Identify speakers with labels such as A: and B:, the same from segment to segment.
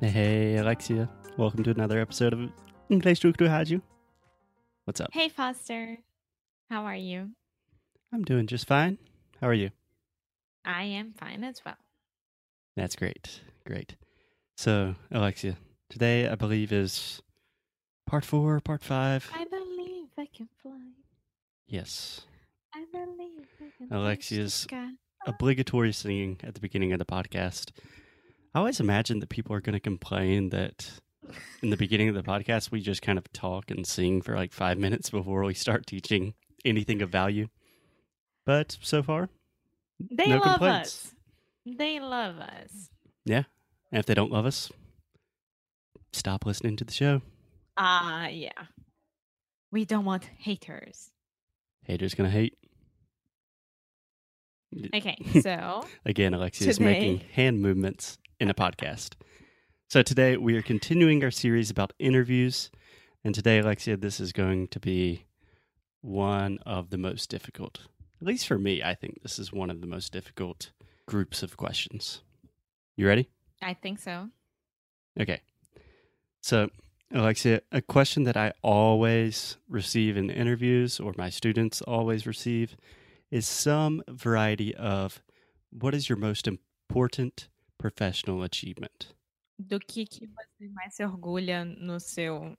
A: Hey, Alexia. Welcome to another episode of English do Rádio. What's up?
B: Hey, Foster. How are you?
A: I'm doing just fine. How are you?
B: I am fine as well.
A: That's great. Great. So, Alexia, today I believe is part four, part five.
B: I believe I can fly.
A: Yes.
B: I believe I can
A: Alexia's. Obligatory singing at the beginning of the podcast. I always imagine that people are going to complain that in the beginning of the podcast, we just kind of talk and sing for like five minutes before we start teaching anything of value. But so far,
B: They
A: no
B: love
A: complaints.
B: us. They love us.
A: Yeah, and if they don't love us, stop listening to the show.
B: Ah, yeah. We don't want haters.
A: Haters gonna hate.
B: Okay, so
A: Again, Alexia is making hand movements in a podcast. So today we are continuing our series about interviews. And today, Alexia, this is going to be one of the most difficult. At least for me, I think this is one of the most difficult groups of questions. You ready?
B: I think so.
A: Okay. So, Alexia, a question that I always receive in interviews or my students always receive is some variety of what is your most important professional achievement?
B: Do que, que você mais se orgulha no seu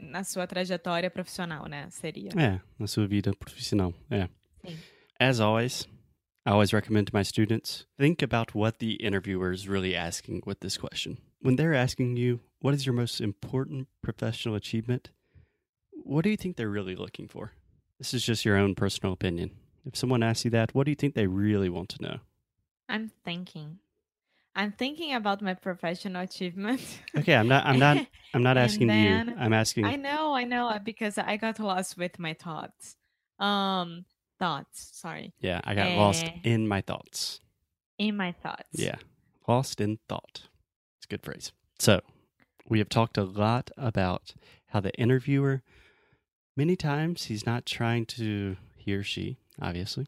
B: na sua trajetória profissional, né? Seria.
A: É, na sua vida profissional. É.
B: Sim.
A: As always, I always recommend to my students think about what the interviewer is really asking with this question. When they're asking you, what is your most important professional achievement? What do you think they're really looking for? This is just your own personal opinion. If someone asks you that, what do you think they really want to know?
B: I'm thinking. I'm thinking about my professional achievement.
A: Okay, I'm not I'm not I'm not asking you. I'm asking
B: I know, I know, uh, because I got lost with my thoughts. Um, thoughts. Sorry,
A: Yeah, I got lost
B: Eh.
A: in my thoughts.
B: in my thoughts.
A: Yeah. Lost in thought. It's a good phrase. So, we have talked a lot about how the interviewer, many times, he's not trying to, he or she, obviously,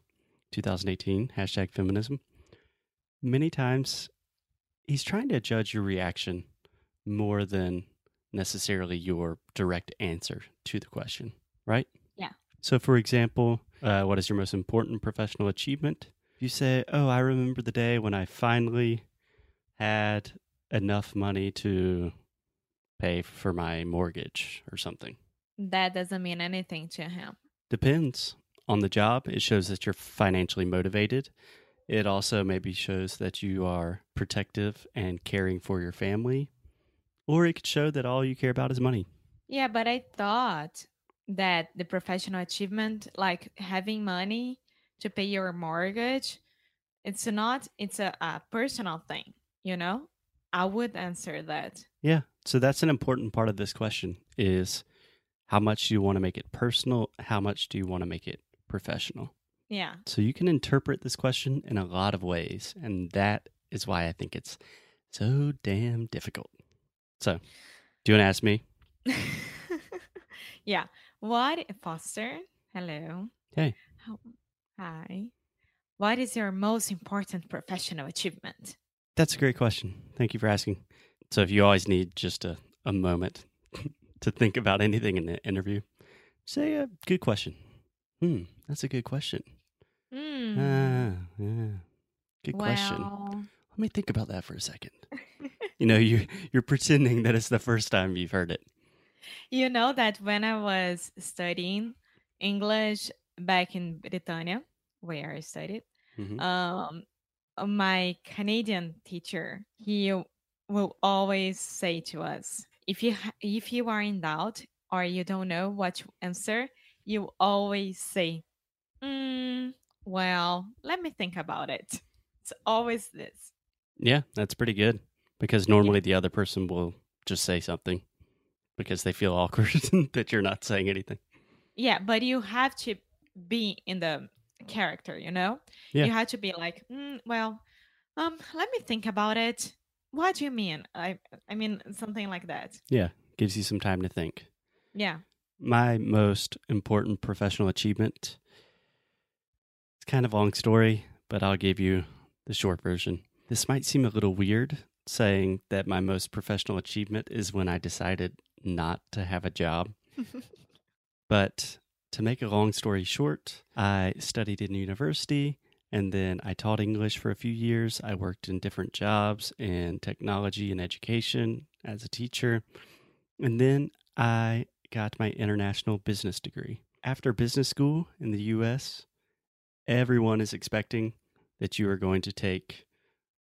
A: 2018, hashtag feminism. Many times, he's trying to judge your reaction more than necessarily your direct answer to the question, right?
B: Yeah.
A: So, for example, uh, what is your most important professional achievement? If you say, Oh, I remember the day when I finally had enough money to pay for my mortgage or something.
B: That doesn't mean anything to him.
A: Depends on the job. It shows that you're financially motivated. It also maybe shows that you are protective and caring for your family. Or it could show that all you care about is money.
B: Yeah, but I thought that the professional achievement, like having money to pay your mortgage, it's not, it's a, a personal thing, you know? I would answer that.
A: Yeah. So that's an important part of this question is how much do you want to make it personal? How much do you want to make it professional?
B: Yeah.
A: So you can interpret this question in a lot of ways, and that is why I think it's so damn difficult. So, do you want to ask me?
B: yeah. What, Foster? Hello.
A: Hey.
B: How, hi. What is your most important professional achievement?
A: That's a great question. Thank you for asking. So, if you always need just a, a moment to think about anything in the interview, say a good question. Hmm, that's a good question.
B: Hmm.
A: Ah, yeah. Good question. Let me think about that for a second. You know, you you're pretending that it's the first time you've heard it.
B: You know that when I was studying English back in Britannia, where I studied,
A: Mhm.
B: um, my Canadian teacher, he will always say to us, if you if you are in doubt or you don't know what to answer, you always say, mm, "Well, let me think about it." It's always this.
A: Yeah, that's pretty good because normally the other person will just say something because they feel awkward that you're not saying anything.
B: Yeah, but you have to be in the character, you know?
A: Yeah.
B: You have to be like, mm, well, um, let me think about it. What do you mean? I I mean something like that.
A: Yeah, gives you some time to think.
B: Yeah.
A: My most important professional achievement. It's kind of a long story, but I'll give you the short version. This might seem a little weird saying that my most professional achievement is when I decided not to have a job. But to make a long story short, I studied in university and then I taught English for a few years. I worked in different jobs in technology and education as a teacher. And then I got my international business degree. After business school in the US, everyone is expecting that you are going to take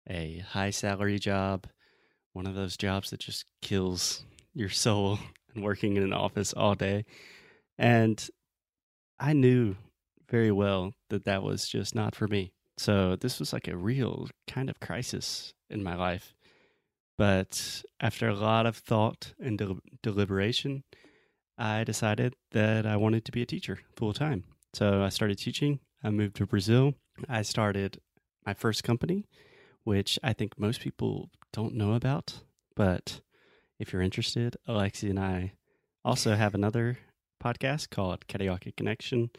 A: a high salary job, one of those jobs that just kills your soul and working in an office all day. And I knew very well that that was just not for me. So this was like a real kind of crisis in my life. But after a lot of thought and del- deliberation, I decided that I wanted to be a teacher full time. So I started teaching. I moved to Brazil. I started my first company, which I think most people don't know about. But if you're interested, Alexi and I also have another podcast called Carioca Connection,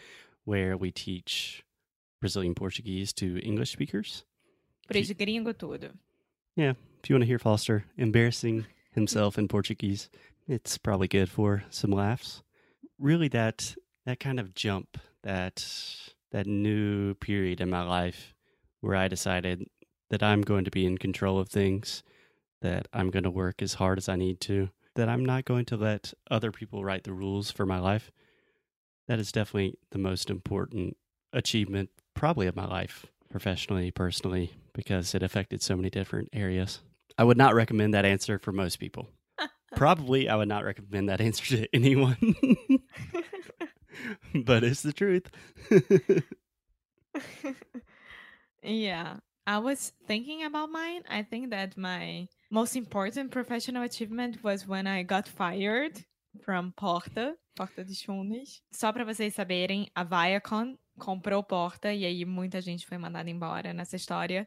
A: where we teach Brazilian Portuguese to English speakers.
B: Gringo tudo.
A: Yeah, if you want to hear Foster embarrassing himself in Portuguese, it's probably good for some laughs. Really, that that kind of jump, that that new period in my life where I decided that I'm going to be in control of things, that I'm going to work as hard as I need to, that I'm not going to let other people write the rules for my life. That is definitely the most important achievement, probably of my life, professionally, personally, because it affected so many different areas. I would not recommend that answer for most people. Probably, I would not recommend that answer to anyone, but it's the truth.
B: yeah. I was thinking about mine. I think that my most important professional achievement was when I got fired from Porta, Porta dos Fundos. Só para vocês saberem, a Viacom comprou Porta e aí muita gente foi mandada embora nessa história.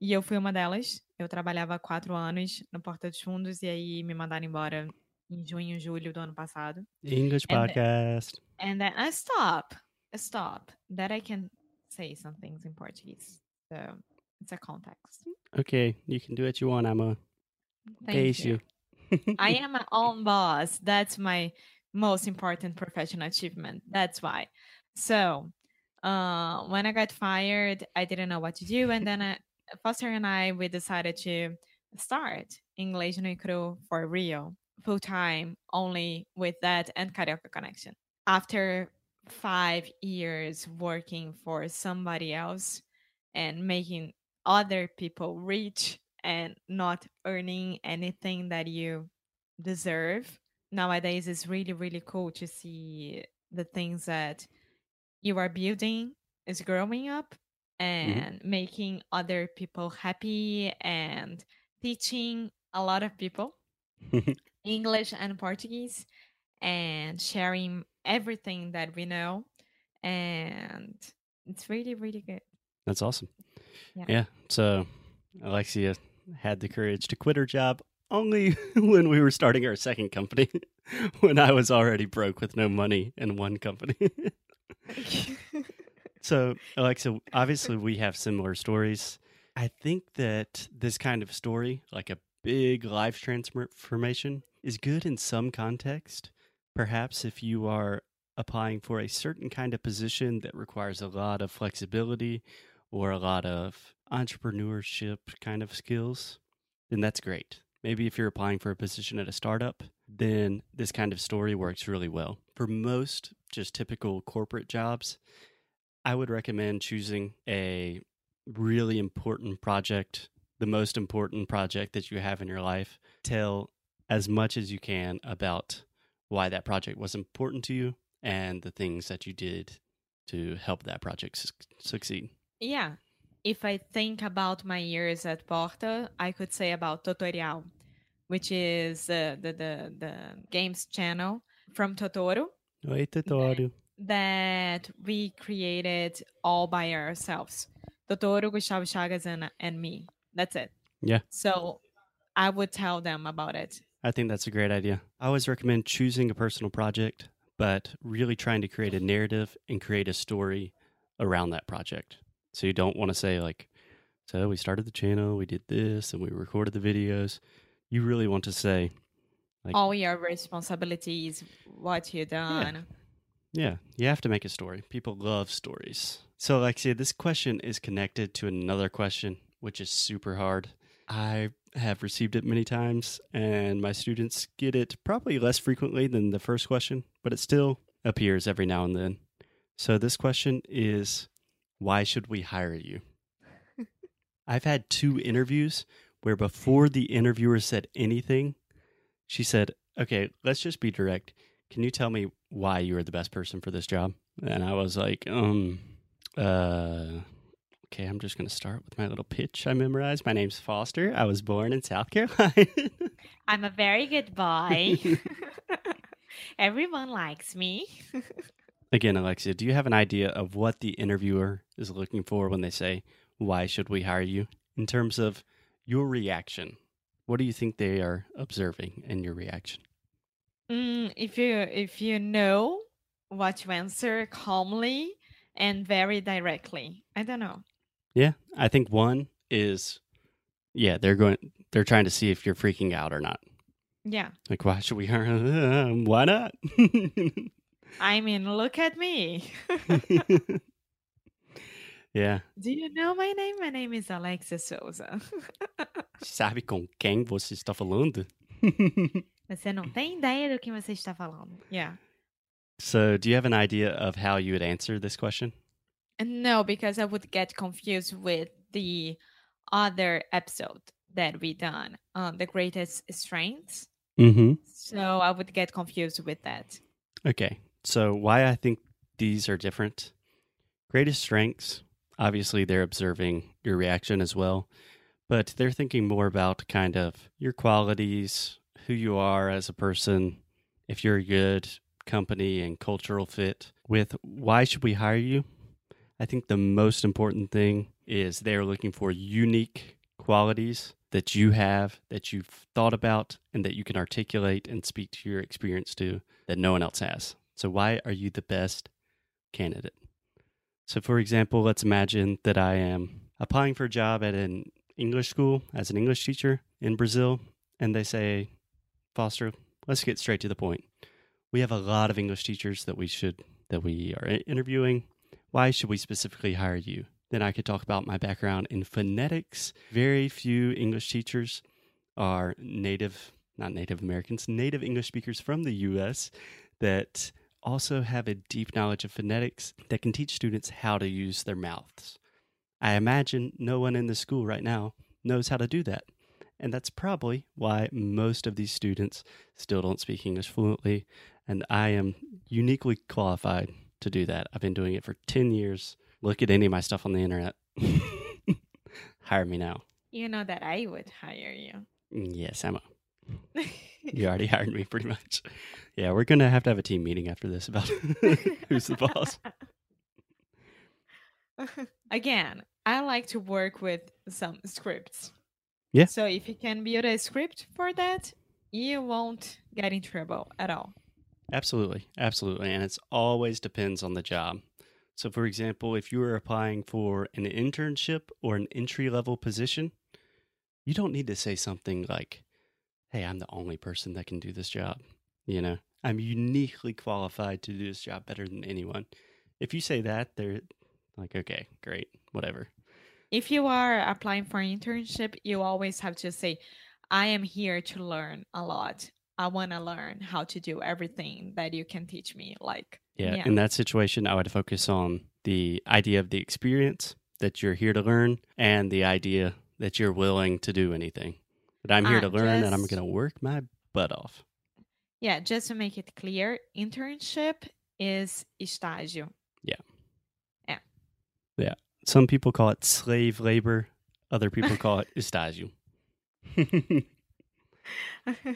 B: E eu fui uma delas. Eu trabalhava há quatro anos no Porta dos Fundos e aí me mandaram embora em junho, julho do ano passado.
A: English
B: And-
A: podcast.
B: And then I stop, stop. That I can say some things in Portuguese. So it's a context.
A: Okay, you can do what you want. I'm
B: Thank you.
A: you.
B: I am my own boss. That's my most important professional achievement. That's why. So, uh, when I got fired, I didn't know what to do, and then I, Foster and I we decided to start English no Cru for real, full time, only with that and Carioca Connection. After five years working for somebody else and making other people rich and not earning anything that you deserve nowadays it's really really cool to see the things that you are building is growing up mm-hmm. and making other people happy and teaching a lot of people english and portuguese and sharing everything that we know and it's really really good
A: That's awesome.
B: Yeah.
A: Yeah. So Alexia had the courage to quit her job only when we were starting our second company, when I was already broke with no money in one company. so, Alexa, obviously we have similar stories. I think that this kind of story, like a big life transformation, is good in some context. Perhaps if you are applying for a certain kind of position that requires a lot of flexibility or a lot of entrepreneurship kind of skills, then that's great. Maybe if you're applying for a position at a startup, then this kind of story works really well. For most just typical corporate jobs, I would recommend choosing a really important project, the most important project that you have in your life. Tell as much as you can about why that project was important to you and the things that you did to help that project su- succeed.
B: Yeah. if I think about my years at Porta, I could say about Tutorial, which is uh, the, the the games channel from Totoro
A: Oi, Tutório.
B: that we created all by ourselves. Totoro, Gustavo Chagas, and, and me. That's it.
A: Yeah.
B: So I would tell them about it.
A: I think that's a great idea. I always recommend choosing a personal project, but really trying to create a narrative and create a story around that project. So you don't want to say, like, so we started the channel, we did this, and we recorded the videos. You really want to say, Like-
B: all your responsibilities, what you done.
A: Yeah, you have to make a story. People love stories. So, Alexia, this question is connected to another question, which is super hard. I have received it many times, and my students get it probably less frequently than the first question, but it still appears every now and then. So, this question is why should we hire you? I've had two interviews where before the interviewer said anything, she said, Okay, let's just be direct can you tell me why you are the best person for this job? And I was like, um, uh, okay, I'm just going to start with my little pitch I memorized. My name's Foster. I was born in South Carolina.
B: I'm a very good boy. Everyone likes me.
A: Again, Alexia, do you have an idea of what the interviewer is looking for when they say, why should we hire you? In terms of your reaction, what do you think they are observing in your reaction?
B: Mm, if you if you know what to answer calmly and very directly. I don't know.
A: Yeah, I think one is, yeah, they're going, they're trying to see if you're freaking out or not.
B: Yeah.
A: Like, why should we why not?
B: I mean, look at me.
A: yeah.
B: Do you know my name? My name is Alexia Souza.
A: Sabe com quem você está falando?
B: Você não tem ideia do que você está falando. Yeah.
A: so, do you have an idea of how you would answer this question?
B: And no, because I would get confused with the other episode that we done, um, the greatest strengths.
A: Mm-hmm.
B: So I would get confused with that.
A: Okay. So, why I think these are different. Greatest strengths, obviously, they're observing your reaction as well, but they're thinking more about kind of your qualities, who you are as a person, if you're a good company and cultural fit. With why should we hire you? I think the most important thing is they're looking for unique qualities that you have, that you've thought about, and that you can articulate and speak to your experience to that no one else has. So, why are you the best candidate? So, for example, let's imagine that I am applying for a job at an English school as an English teacher in Brazil, and they say, Foster, let's get straight to the point. We have a lot of English teachers that we should that we are interviewing. Why should we specifically hire you? Then I could talk about my background in phonetics. Very few English teachers are native, not Native Americans, native English speakers from the US that also have a deep knowledge of phonetics that can teach students how to use their mouths. I imagine no one in the school right now knows how to do that. And that's probably why most of these students still don't speak English fluently. And I am uniquely qualified to do that. I've been doing it for 10 years. Look at any of my stuff on the internet. Hire me now.
B: You know that I would hire you.
A: Yes, Emma. You already hired me pretty much. Yeah, we're going to have to have a team meeting after this about who's the boss.
B: Again, I like to work with some scripts.
A: Yeah.
B: So if you can build a script for that, you won't get in trouble at all.
A: Absolutely. Absolutely. And it's always depends on the job. So, for example, if you are applying for an internship or an entry level position, you don't need to say something like, Hey, I'm the only person that can do this job. You know, I'm uniquely qualified to do this job better than anyone. If you say that, they're like, okay, great, whatever.
B: If you are applying for an internship, you always have to say, I am here to learn a lot. I want to learn how to do everything that you can teach me. Like,
A: Yeah,
B: Yeah.
A: In that situation, I would focus on the idea of the experience that you're here to learn and the idea that you're willing to do anything. That I'm here
B: Ah,
A: to learn and I'm going to work my butt off.
B: yeah, just to make it clear, internship is estágio. Yeah. Yeah. Yeah.
A: Some people call it slave labor. Other people call it estágio.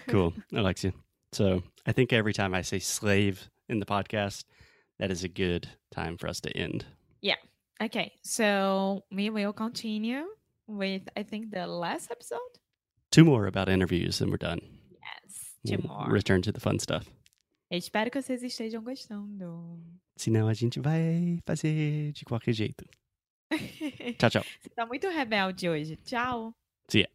A: cool, Alexia. So I think every time I say slave in the podcast, that is a good time for us to end. Yeah.
B: Okay, so we will continue with I think the last episode.
A: Two more about interviews and we're done.
B: Yes, 2
A: We'll
B: more.
A: Return to the fun stuff.
B: Eu espero que vocês estejam gostando.
A: Senão a gente vai fazer de qualquer jeito. Tchau, tchau.
B: Você tá muito rebelde hoje. Tchau.
A: See ya.